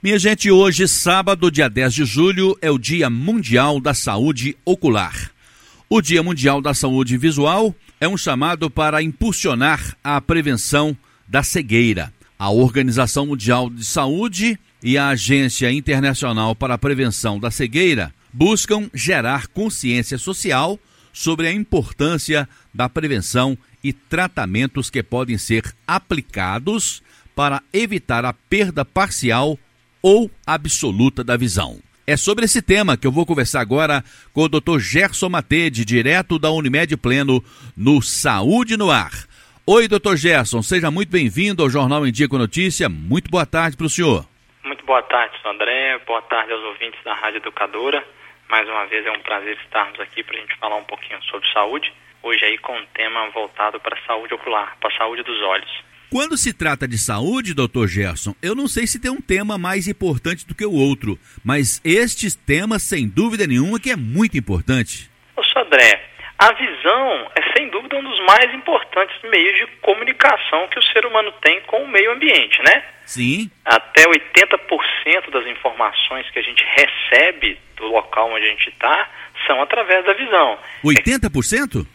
Minha gente, hoje, sábado, dia 10 de julho, é o Dia Mundial da Saúde Ocular. O Dia Mundial da Saúde Visual é um chamado para impulsionar a prevenção da cegueira. A Organização Mundial de Saúde e a Agência Internacional para a Prevenção da Cegueira buscam gerar consciência social sobre a importância da prevenção e tratamentos que podem ser aplicados para evitar a perda parcial ou absoluta da visão. É sobre esse tema que eu vou conversar agora com o Dr. Gerson Matede, direto da Unimed Pleno, no Saúde no Ar. Oi, doutor Gerson, seja muito bem-vindo ao Jornal em Dia com Notícia. Muito boa tarde para o senhor. Muito boa tarde, André. Boa tarde aos ouvintes da Rádio Educadora. Mais uma vez é um prazer estarmos aqui para a gente falar um pouquinho sobre saúde. Hoje aí com um tema voltado para a saúde ocular, para a saúde dos olhos. Quando se trata de saúde, doutor Gerson, eu não sei se tem um tema mais importante do que o outro, mas este tema, sem dúvida nenhuma, que é muito importante. Ô, André, a visão é sem dúvida um dos mais importantes meios de comunicação que o ser humano tem com o meio ambiente, né? Sim. Até 80% das informações que a gente recebe do local onde a gente está são através da visão. 80%?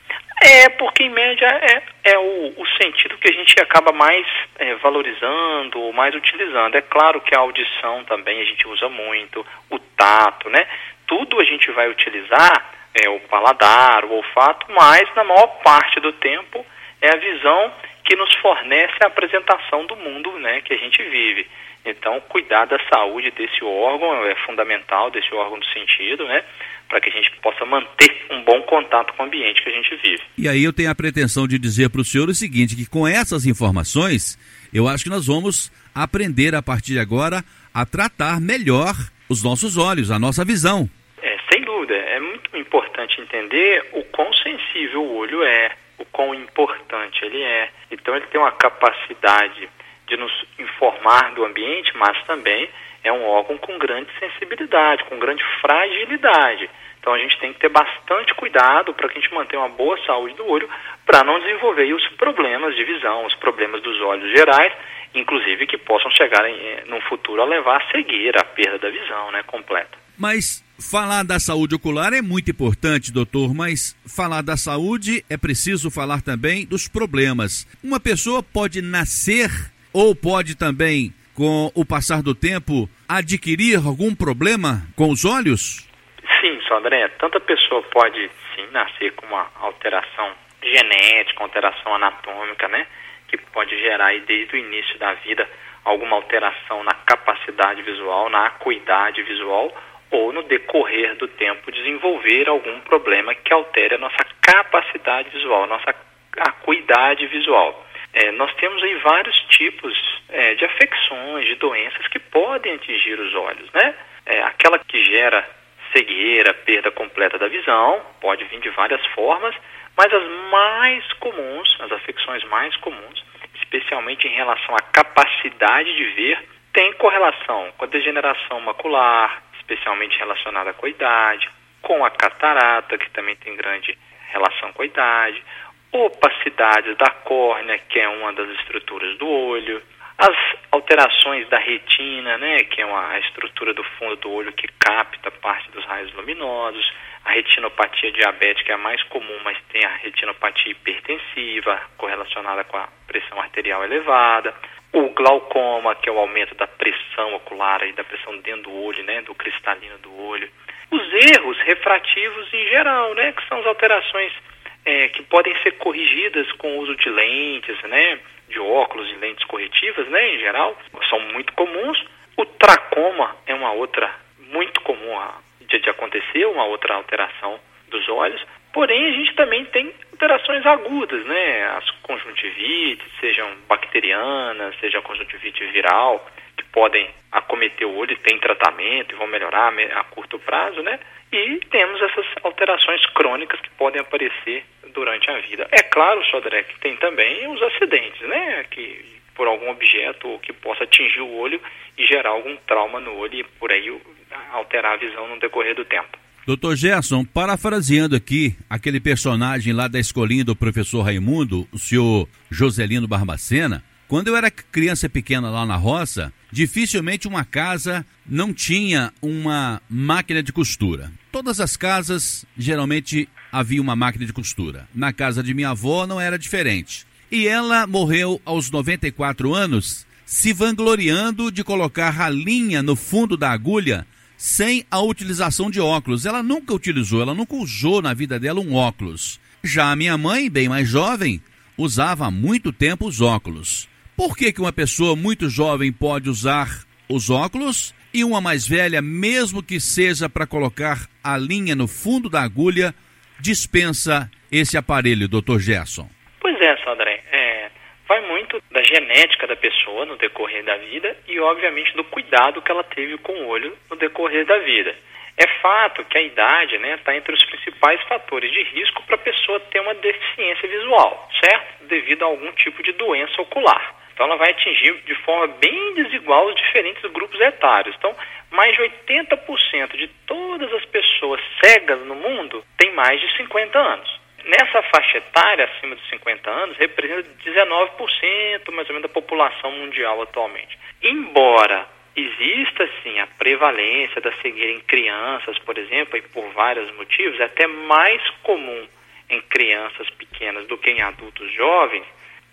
É, porque em média é, é o, o sentido que a gente acaba mais é, valorizando ou mais utilizando. É claro que a audição também a gente usa muito, o tato, né? Tudo a gente vai utilizar, é, o paladar, o olfato, mas na maior parte do tempo é a visão que nos fornece a apresentação do mundo né, que a gente vive. Então, cuidar da saúde desse órgão é fundamental, desse órgão do sentido, né? Para que a gente possa manter um bom contato com o ambiente que a gente vive. E aí eu tenho a pretensão de dizer para o senhor o seguinte, que com essas informações, eu acho que nós vamos aprender a partir de agora a tratar melhor os nossos olhos, a nossa visão. É, sem dúvida. É muito importante entender o quão sensível o olho é, o quão importante ele é. Então ele tem uma capacidade de nos informar do ambiente, mas também é um órgão com grande sensibilidade, com grande fragilidade. Então a gente tem que ter bastante cuidado para que a gente mantenha uma boa saúde do olho, para não desenvolver os problemas de visão, os problemas dos olhos gerais, inclusive que possam chegar em, eh, no futuro a levar a cegueira, a perda da visão né, completa. Mas falar da saúde ocular é muito importante, doutor, mas falar da saúde é preciso falar também dos problemas. Uma pessoa pode nascer ou pode também, com o passar do tempo, adquirir algum problema com os olhos? Sim, André. Tanta pessoa pode sim nascer com uma alteração genética, alteração anatômica, né? Que pode gerar aí, desde o início da vida alguma alteração na capacidade visual, na acuidade visual, ou no decorrer do tempo desenvolver algum problema que altere a nossa capacidade visual, nossa acuidade visual. É, nós temos aí vários tipos é, de afecções, de doenças que podem atingir os olhos, né? É, aquela que gera cegueira, perda completa da visão, pode vir de várias formas, mas as mais comuns, as afecções mais comuns, especialmente em relação à capacidade de ver, tem correlação com a degeneração macular, especialmente relacionada com a idade, com a catarata, que também tem grande relação com a idade, opacidades da córnea, que é uma das estruturas do olho, as alterações da retina, né, que é uma, estrutura do fundo do olho que capta parte dos raios luminosos, a retinopatia diabética é a mais comum, mas tem a retinopatia hipertensiva, correlacionada com a pressão arterial elevada, o glaucoma, que é o aumento da pressão ocular e da pressão dentro do olho, né, do cristalino do olho, os erros refrativos em geral, né, que são as alterações é, que podem ser corrigidas com o uso de lentes, né, de óculos e lentes corretivas, né, em geral, são muito comuns. O tracoma é uma outra muito comum de, de acontecer, uma outra alteração dos olhos. Porém, a gente também tem alterações agudas, né? As conjuntivites, sejam bacterianas, seja conjuntivite viral, podem acometer o olho tem tratamento e vão melhorar a curto prazo, né? E temos essas alterações crônicas que podem aparecer durante a vida. É claro, Sodré, que tem também os acidentes, né? Que por algum objeto que possa atingir o olho e gerar algum trauma no olho e por aí alterar a visão no decorrer do tempo. Doutor Gerson, parafraseando aqui aquele personagem lá da escolinha do professor Raimundo, o senhor Joselino Barbacena, Quando eu era criança pequena lá na roça, dificilmente uma casa não tinha uma máquina de costura. Todas as casas geralmente havia uma máquina de costura. Na casa de minha avó não era diferente. E ela morreu aos 94 anos, se vangloriando de colocar a linha no fundo da agulha sem a utilização de óculos. Ela nunca utilizou, ela nunca usou na vida dela um óculos. Já a minha mãe, bem mais jovem, usava há muito tempo os óculos. Por que, que uma pessoa muito jovem pode usar os óculos e uma mais velha, mesmo que seja para colocar a linha no fundo da agulha, dispensa esse aparelho, Dr. Gerson? Pois é, Sandré. É, vai muito da genética da pessoa no decorrer da vida e, obviamente, do cuidado que ela teve com o olho no decorrer da vida. É fato que a idade está né, tá entre os principais fatores de risco para a pessoa ter uma deficiência visual, certo? Devido a algum tipo de doença ocular. Então ela vai atingir de forma bem desigual os diferentes grupos etários. Então, mais de 80% de todas as pessoas cegas no mundo têm mais de 50 anos. Nessa faixa etária, acima de 50 anos, representa 19% mais ou menos da população mundial atualmente. Embora exista sim a prevalência da cegueira em crianças, por exemplo, e por vários motivos, é até mais comum em crianças pequenas do que em adultos jovens,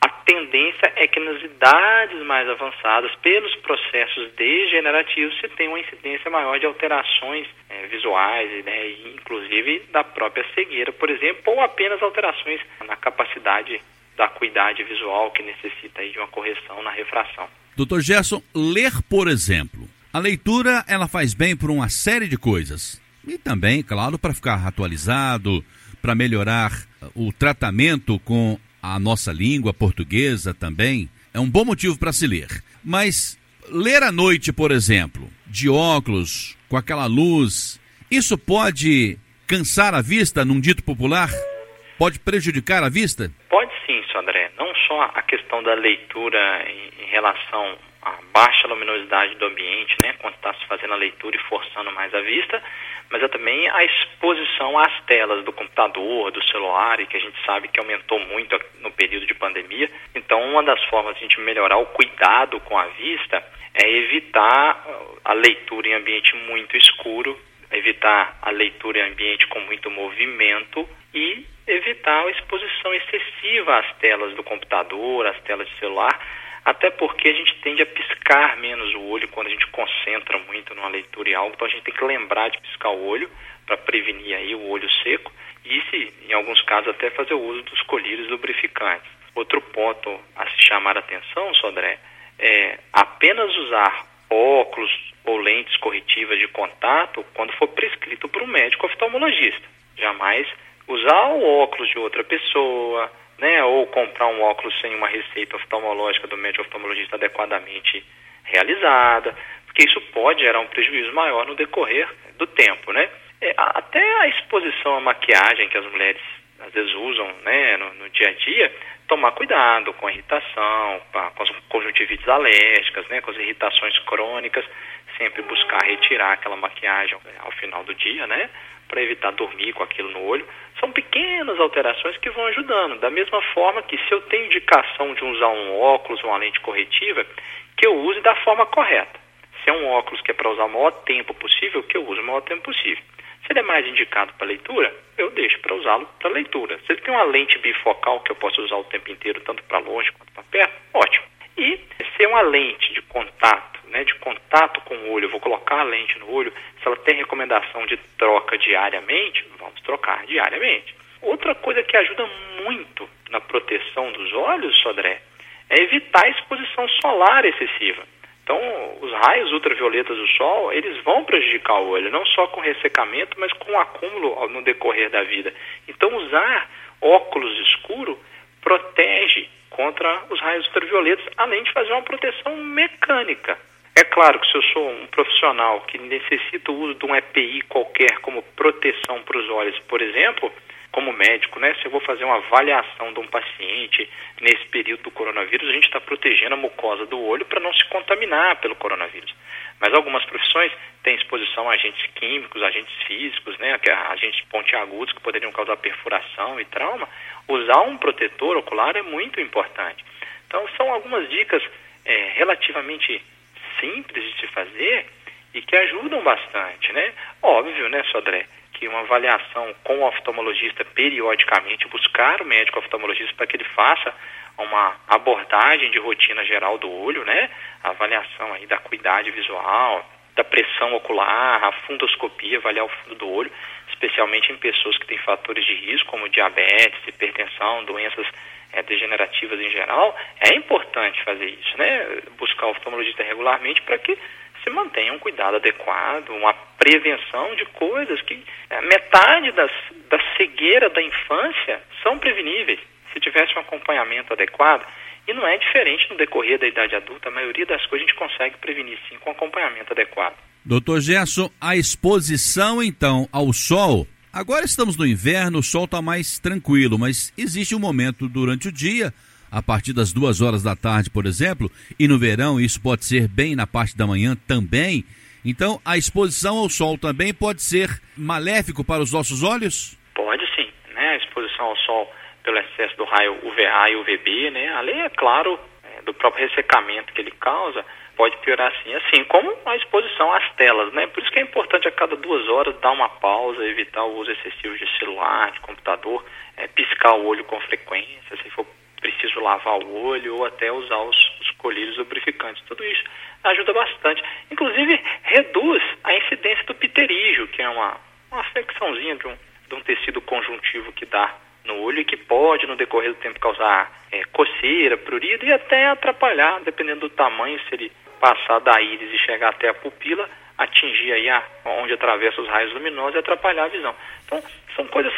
a tendência é que nas idades mais avançadas, pelos processos degenerativos, se tem uma incidência maior de alterações é, visuais, né, inclusive da própria cegueira, por exemplo, ou apenas alterações na capacidade da acuidade visual que necessita aí de uma correção na refração. Doutor Gerson, ler, por exemplo, a leitura ela faz bem por uma série de coisas. E também, claro, para ficar atualizado, para melhorar o tratamento com a nossa língua portuguesa também, é um bom motivo para se ler. Mas ler à noite, por exemplo, de óculos, com aquela luz, isso pode cansar a vista, num dito popular? Pode prejudicar a vista? Pode sim, André. Não só a questão da leitura em, em relação à baixa luminosidade do ambiente, né, quando está se fazendo a leitura e forçando mais a vista, mas é também a exposição às telas do computador, do celular, e que a gente sabe que aumentou muito no período de pandemia. Então, uma das formas de a gente melhorar o cuidado com a vista é evitar a leitura em ambiente muito escuro, evitar a leitura em ambiente com muito movimento e evitar a exposição excessiva às telas do computador, às telas de celular, até porque a gente tende a piscar menos o olho quando a gente concentra muito numa leitura e algo, então a gente tem que lembrar de piscar o olho para prevenir aí o olho seco e se, em alguns casos até fazer o uso dos colírios lubrificantes. Outro ponto a se chamar a atenção, Sodré, é apenas usar óculos ou lentes corretivas de contato quando for prescrito por um médico oftalmologista. Jamais usar o óculos de outra pessoa, né, ou comprar um óculos sem uma receita oftalmológica do médico oftalmologista adequadamente realizada, porque isso pode gerar um prejuízo maior no decorrer do tempo, né? É, até a exposição à maquiagem que as mulheres às vezes usam né, no, no dia a dia, tomar cuidado com a irritação, com as conjuntivites alérgicas, né, com as irritações crônicas, sempre buscar retirar aquela maquiagem ao final do dia, né? para evitar dormir com aquilo no olho. São pequenas alterações que vão ajudando. Da mesma forma que se eu tenho indicação de usar um óculos ou uma lente corretiva, que eu use da forma correta. Se é um óculos que é para usar o maior tempo possível, que eu use o maior tempo possível. Se ele é mais indicado para leitura, eu deixo para usá-lo para leitura. Se ele tem uma lente bifocal que eu posso usar o tempo inteiro, tanto para longe quanto para perto, ótimo. E se é uma lente de contato né, de contato com o olho, eu vou colocar a lente no olho, se ela tem recomendação de troca diariamente, vamos trocar diariamente. Outra coisa que ajuda muito na proteção dos olhos, Sodré, é evitar a exposição solar excessiva. Então, os raios ultravioletas do sol, eles vão prejudicar o olho, não só com ressecamento, mas com acúmulo no decorrer da vida. Então, usar óculos escuro protege contra os raios ultravioletas, além de fazer uma proteção mecânica. É claro que se eu sou um profissional que necessita o uso de um EPI qualquer como proteção para os olhos, por exemplo, como médico, né? Se eu vou fazer uma avaliação de um paciente nesse período do coronavírus, a gente está protegendo a mucosa do olho para não se contaminar pelo coronavírus. Mas algumas profissões têm exposição a agentes químicos, agentes físicos, né? Que agentes pontiagudos que poderiam causar perfuração e trauma. Usar um protetor ocular é muito importante. Então, são algumas dicas é, relativamente simples de se fazer e que ajudam bastante, né? Óbvio, né, Sodré, que uma avaliação com o oftalmologista periodicamente, buscar o médico oftalmologista para que ele faça uma abordagem de rotina geral do olho, né? A avaliação aí da acuidade visual, da pressão ocular, a fundoscopia, avaliar o fundo do olho, especialmente em pessoas que têm fatores de risco, como diabetes, hipertensão, doenças é, degenerativas em geral, é importante fazer isso, né? Buscar o oftalmologista regularmente para que se mantenha um cuidado adequado, uma prevenção de coisas que é, metade das, da cegueira da infância são preveníveis se tivesse um acompanhamento adequado. E não é diferente no decorrer da idade adulta, a maioria das coisas a gente consegue prevenir sim com acompanhamento adequado. Doutor Gerson, a exposição então ao sol. Agora estamos no inverno, o sol está mais tranquilo, mas existe um momento durante o dia, a partir das duas horas da tarde, por exemplo, e no verão isso pode ser bem na parte da manhã também. Então, a exposição ao sol também pode ser maléfico para os nossos olhos? Pode sim, né? A exposição ao sol pelo excesso do raio UVA e UVB, né? Além, é claro, do próprio ressecamento que ele causa, pode piorar sim, assim como a exposição às telas, né? Por isso que é importante a cada duas horas dar uma pausa, evitar o uso excessivo de celular, de computador, é, piscar o olho com frequência, se for preciso lavar o olho ou até usar os, os colírios lubrificantes. Tudo isso ajuda bastante. Inclusive, reduz a incidência do pterígio, que é uma, uma afecçãozinha de um, de um tecido conjuntivo que dá no olho e que pode, no decorrer do tempo, causar é, coceira, prurido e até atrapalhar, dependendo do tamanho, se ele passar da íris e chegar até a pupila, atingir aí a, onde atravessa os raios luminosos e atrapalhar a visão. Então, são coisas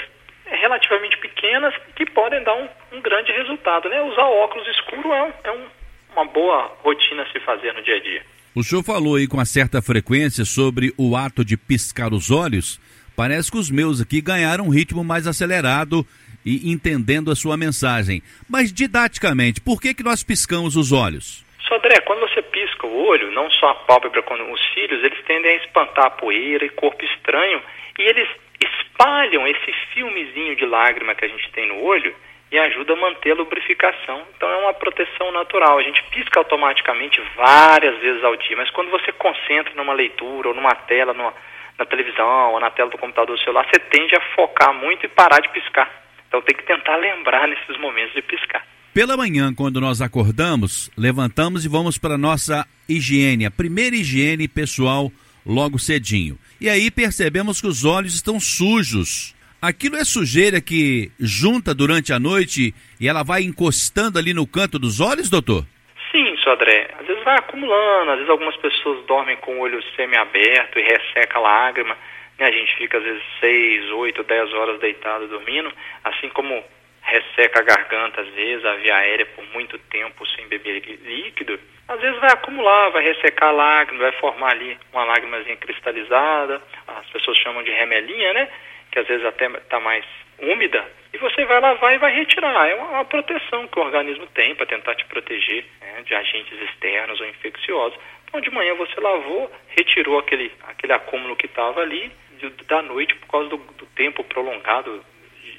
relativamente pequenas que podem dar um, um grande resultado. Né? Usar óculos escuro é, é um, uma boa rotina a se fazer no dia a dia. O senhor falou aí com uma certa frequência sobre o ato de piscar os olhos. Parece que os meus aqui ganharam um ritmo mais acelerado e entendendo a sua mensagem. Mas didaticamente, por que, que nós piscamos os olhos? Sodré, quando você pisca o olho, não só a pálpebra, quando os cílios, eles tendem a espantar a poeira e corpo estranho, e eles espalham esse filmezinho de lágrima que a gente tem no olho e ajuda a manter a lubrificação. Então é uma proteção natural. A gente pisca automaticamente várias vezes ao dia, mas quando você concentra numa leitura ou numa tela, numa, na televisão ou na tela do computador celular, você tende a focar muito e parar de piscar. Então tem que tentar lembrar nesses momentos de piscar. Pela manhã, quando nós acordamos, levantamos e vamos para a nossa higiene, a primeira higiene pessoal logo cedinho. E aí percebemos que os olhos estão sujos. Aquilo é sujeira que junta durante a noite e ela vai encostando ali no canto dos olhos, doutor? Sim, Sodré. Às vezes vai acumulando, às vezes algumas pessoas dormem com o olho semi-aberto e resseca a lágrima. A gente fica às vezes 6, 8, 10 horas deitado dormindo, assim como resseca a garganta às vezes, a via aérea por muito tempo sem beber líquido, às vezes vai acumular, vai ressecar a lágrima, vai formar ali uma lágrimazinha cristalizada, as pessoas chamam de remelinha, né? Que às vezes até está mais úmida, e você vai lavar e vai retirar. É uma, uma proteção que o organismo tem para tentar te proteger né, de agentes externos ou infecciosos. Então, de manhã você lavou, retirou aquele, aquele acúmulo que estava ali da noite por causa do, do tempo prolongado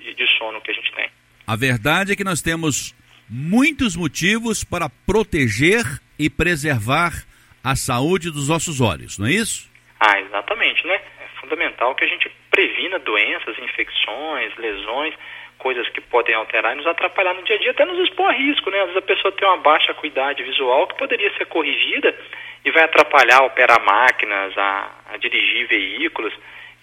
de, de sono que a gente tem. A verdade é que nós temos muitos motivos para proteger e preservar a saúde dos nossos olhos, não é isso? Ah, exatamente, né? É fundamental que a gente previna doenças, infecções, lesões, coisas que podem alterar e nos atrapalhar no dia a dia, até nos expor a risco, né? Às vezes a pessoa tem uma baixa acuidade visual que poderia ser corrigida e vai atrapalhar a operar máquinas, a, a dirigir veículos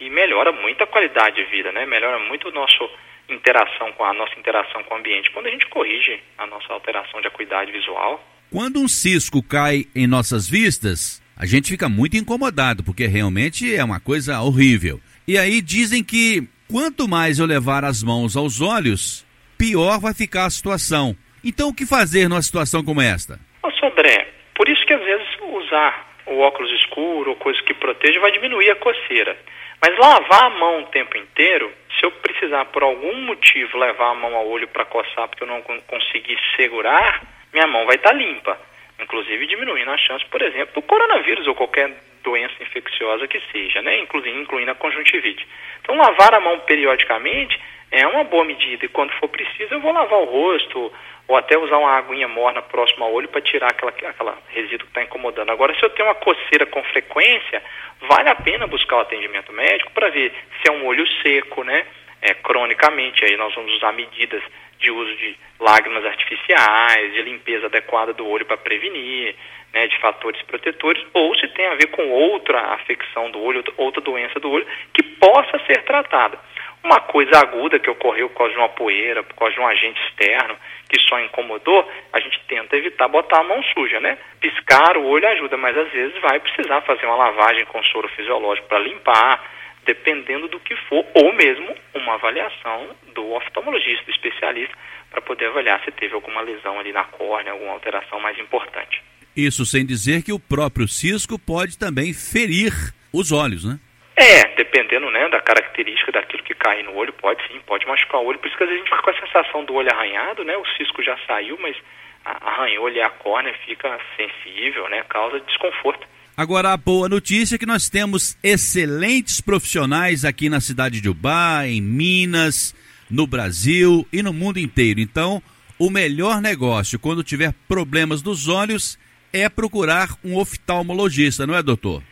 e melhora muito a qualidade de vida, né? Melhora muito o nosso interação com a nossa interação com o ambiente quando a gente corrige a nossa alteração de acuidade visual. Quando um cisco cai em nossas vistas, a gente fica muito incomodado, porque realmente é uma coisa horrível. E aí dizem que quanto mais eu levar as mãos aos olhos, pior vai ficar a situação. Então o que fazer numa situação como esta? Ô, Sodré, por isso que às vezes usar o óculos escuro ou coisas que protejam vai diminuir a coceira. Mas lavar a mão o tempo inteiro, se eu precisar por algum motivo levar a mão ao olho para coçar porque eu não conseguir segurar, minha mão vai estar tá limpa. Inclusive diminuindo a chance, por exemplo, do coronavírus ou qualquer doença infecciosa que seja, né? incluindo, incluindo a conjuntivite. Então, lavar a mão periodicamente é uma boa medida e quando for preciso eu vou lavar o rosto ou até usar uma aguinha morna próximo ao olho para tirar aquela, aquela resíduo que está incomodando. Agora, se eu tenho uma coceira com frequência, vale a pena buscar o atendimento médico para ver se é um olho seco, né? É, cronicamente, aí nós vamos usar medidas de uso de lágrimas artificiais, de limpeza adequada do olho para prevenir, né, de fatores protetores, ou se tem a ver com outra afecção do olho, outra doença do olho, que possa ser tratada. Uma coisa aguda que ocorreu por causa de uma poeira, por causa de um agente externo que só incomodou, a gente tenta evitar botar a mão suja, né? Piscar o olho ajuda, mas às vezes vai precisar fazer uma lavagem com soro fisiológico para limpar, dependendo do que for, ou mesmo uma avaliação do oftalmologista, do especialista, para poder avaliar se teve alguma lesão ali na córnea, alguma alteração mais importante. Isso sem dizer que o próprio cisco pode também ferir os olhos, né? É, dependendo né, da característica daquilo que cai no olho, pode sim, pode machucar o olho. Por isso que às vezes a gente fica com a sensação do olho arranhado, né? O cisco já saiu, mas arranhou ali a córnea, fica sensível, né? Causa desconforto. Agora, a boa notícia é que nós temos excelentes profissionais aqui na cidade de Ubá, em Minas, no Brasil e no mundo inteiro. Então, o melhor negócio quando tiver problemas dos olhos é procurar um oftalmologista, não é, doutor?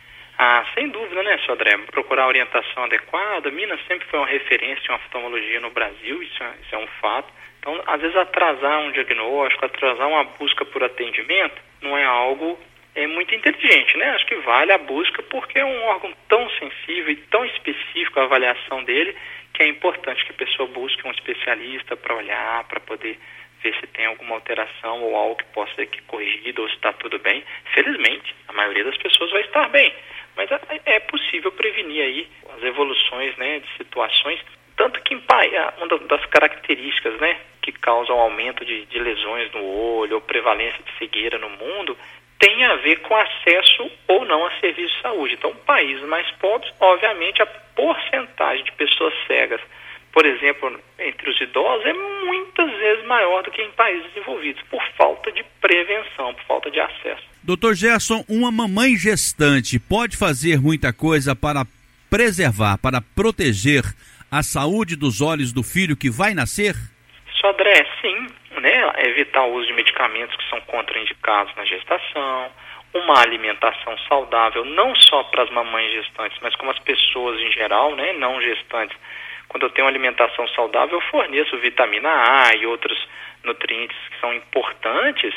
Ah, sem dúvida, né, André? Procurar orientação adequada. Minas sempre foi uma referência em oftalmologia no Brasil, isso é, isso é um fato. Então, às vezes, atrasar um diagnóstico, atrasar uma busca por atendimento, não é algo é muito inteligente, né? Acho que vale a busca porque é um órgão tão sensível e tão específico a avaliação dele que é importante que a pessoa busque um especialista para olhar, para poder ver se tem alguma alteração ou algo que possa ser corrigido ou se está tudo bem. Felizmente, a maioria das pessoas vai estar bem. Mas é, é possível prevenir aí as evoluções né, de situações, tanto que uma das características né, que causam aumento de, de lesões no olho ou prevalência de cegueira no mundo tem a ver com acesso ou não a serviços de saúde. Então, países mais pobres, obviamente, a porcentagem de pessoas cegas, por exemplo, entre os idosos, é muitas vezes maior do que em países desenvolvidos, por falta de prevenção, por falta de acesso. Doutor Gerson, uma mamãe gestante pode fazer muita coisa para preservar, para proteger a saúde dos olhos do filho que vai nascer? Sodré, sim, né? Evitar o uso de medicamentos que são contraindicados na gestação, uma alimentação saudável, não só para as mamães gestantes, mas como as pessoas em geral, né? Não gestantes. Quando eu tenho uma alimentação saudável, eu forneço vitamina A e outros nutrientes que são importantes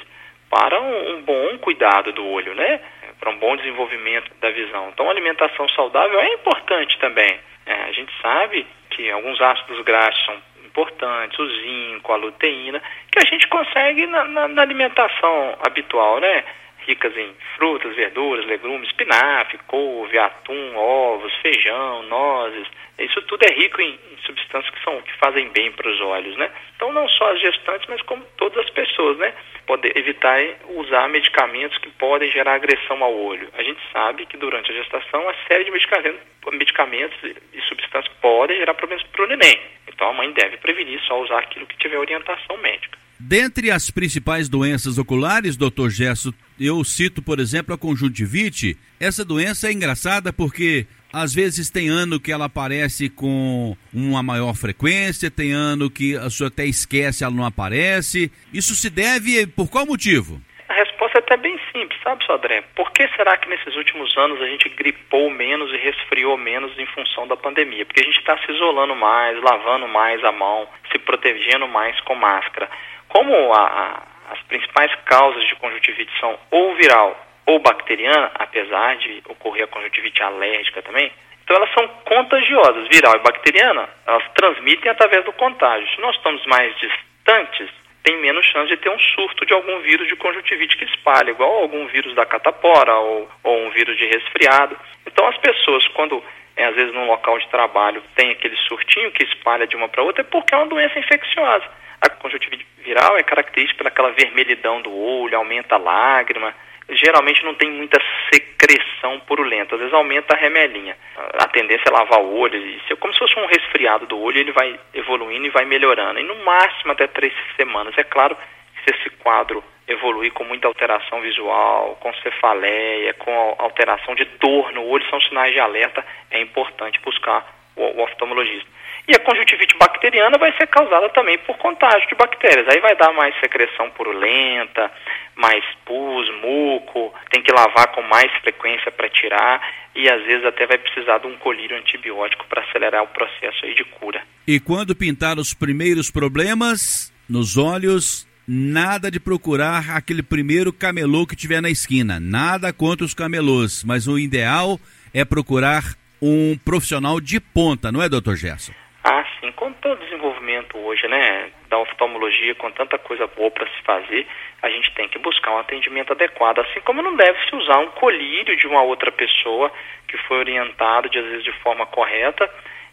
para um, um bom cuidado do olho, né? Para um bom desenvolvimento da visão. Então, a alimentação saudável é importante também. É, a gente sabe que alguns ácidos graxos são importantes, o zinco, a luteína, que a gente consegue na, na, na alimentação habitual, né? Ricas em frutas, verduras, legumes, espinafre, couve, atum, ovos, feijão, nozes. Isso tudo é rico em, em substâncias que, são, que fazem bem para os olhos, né? Então, não só as gestantes, mas como todas as pessoas, né? Poder evitar usar medicamentos que podem gerar agressão ao olho. A gente sabe que durante a gestação, uma série de medicamentos, medicamentos e substâncias podem gerar problemas para o neném. Então, a mãe deve prevenir só usar aquilo que tiver orientação médica. Dentre as principais doenças oculares, doutor Gesso, eu cito, por exemplo, a conjuntivite. Essa doença é engraçada porque às vezes tem ano que ela aparece com uma maior frequência, tem ano que a senhora até esquece, ela não aparece. Isso se deve por qual motivo? A resposta é até bem simples, sabe, Sodré? Por que será que nesses últimos anos a gente gripou menos e resfriou menos em função da pandemia? Porque a gente está se isolando mais, lavando mais a mão, se protegendo mais com máscara. Como a, a, as principais causas de conjuntivite são ou viral ou bacteriana, apesar de ocorrer a conjuntivite alérgica também, então elas são contagiosas, viral e bacteriana, elas transmitem através do contágio. Se nós estamos mais distantes, tem menos chance de ter um surto de algum vírus de conjuntivite que espalha, igual algum vírus da catapora ou, ou um vírus de resfriado. Então as pessoas, quando é, às vezes num local de trabalho tem aquele surtinho que espalha de uma para outra, é porque é uma doença infecciosa. A conjuntivite viral é característica pelaquela vermelhidão do olho, aumenta a lágrima, geralmente não tem muita secreção purulenta, às vezes aumenta a remelinha. A tendência é lavar o olho, isso é como se fosse um resfriado do olho, ele vai evoluindo e vai melhorando. E no máximo até três semanas. É claro que se esse quadro evoluir com muita alteração visual, com cefaleia, com alteração de dor no olho, são sinais de alerta, é importante buscar o, o oftalmologista. E a conjuntivite bacteriana vai ser causada também por contágio de bactérias. Aí vai dar mais secreção purulenta, mais pus, muco, tem que lavar com mais frequência para tirar e às vezes até vai precisar de um colírio antibiótico para acelerar o processo aí de cura. E quando pintar os primeiros problemas nos olhos, nada de procurar aquele primeiro camelô que tiver na esquina. Nada contra os camelôs, mas o ideal é procurar um profissional de ponta, não é, doutor Gerson? Ah, sim. Com todo o desenvolvimento hoje, né, da oftalmologia, com tanta coisa boa para se fazer, a gente tem que buscar um atendimento adequado. Assim como não deve se usar um colírio de uma outra pessoa que foi orientado, de, às vezes, de forma correta,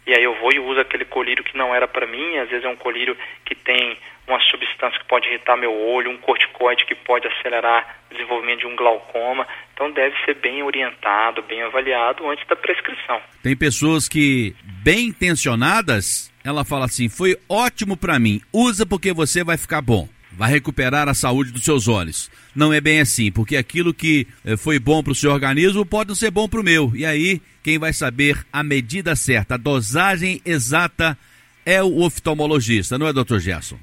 e aí eu vou e uso aquele colírio que não era para mim, às vezes é um colírio que tem uma substância que pode irritar meu olho, um corticoide que pode acelerar o desenvolvimento de um glaucoma. Então deve ser bem orientado, bem avaliado antes da prescrição. Tem pessoas que, bem intencionadas, ela fala assim: foi ótimo para mim, usa porque você vai ficar bom vai recuperar a saúde dos seus olhos. Não é bem assim, porque aquilo que eh, foi bom para o seu organismo pode não ser bom para o meu. E aí, quem vai saber a medida certa, a dosagem exata é o oftalmologista, não é, doutor Gerson?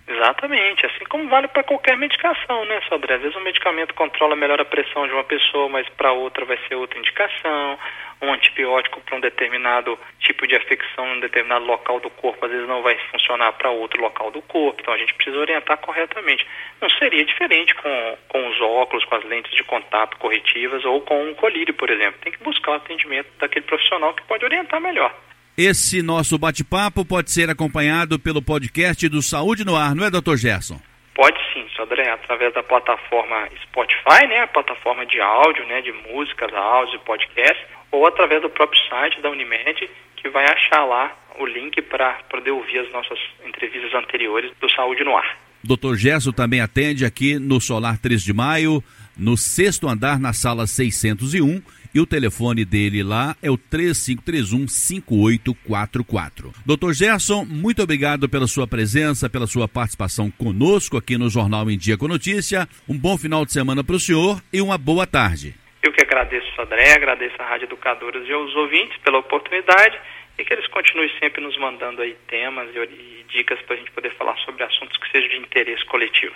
Exatamente, assim como vale para qualquer medicação, né, Sodré? Às vezes um medicamento controla melhor a pressão de uma pessoa, mas para outra vai ser outra indicação. Um antibiótico para um determinado tipo de afecção em um determinado local do corpo, às vezes não vai funcionar para outro local do corpo. Então a gente precisa orientar corretamente. Não seria diferente com, com os óculos, com as lentes de contato corretivas ou com um colírio, por exemplo. Tem que buscar o atendimento daquele profissional que pode orientar melhor. Esse nosso bate-papo pode ser acompanhado pelo podcast do Saúde no Ar, não é, doutor Gerson? Pode sim, Sodré, através da plataforma Spotify, né, a plataforma de áudio, né, de músicas, áudio, podcast, ou através do próprio site da Unimed, que vai achar lá o link para poder ouvir as nossas entrevistas anteriores do Saúde no Ar. Doutor Gerson também atende aqui no Solar 3 de Maio, no sexto andar, na sala 601 e o telefone dele lá é o 3531-5844. Doutor Gerson, muito obrigado pela sua presença, pela sua participação conosco aqui no Jornal em Dia com Notícia. Um bom final de semana para o senhor e uma boa tarde. Eu que agradeço, André, agradeço a Rádio Educadores e aos ouvintes pela oportunidade e que eles continuem sempre nos mandando aí temas e dicas para a gente poder falar sobre assuntos que sejam de interesse coletivo.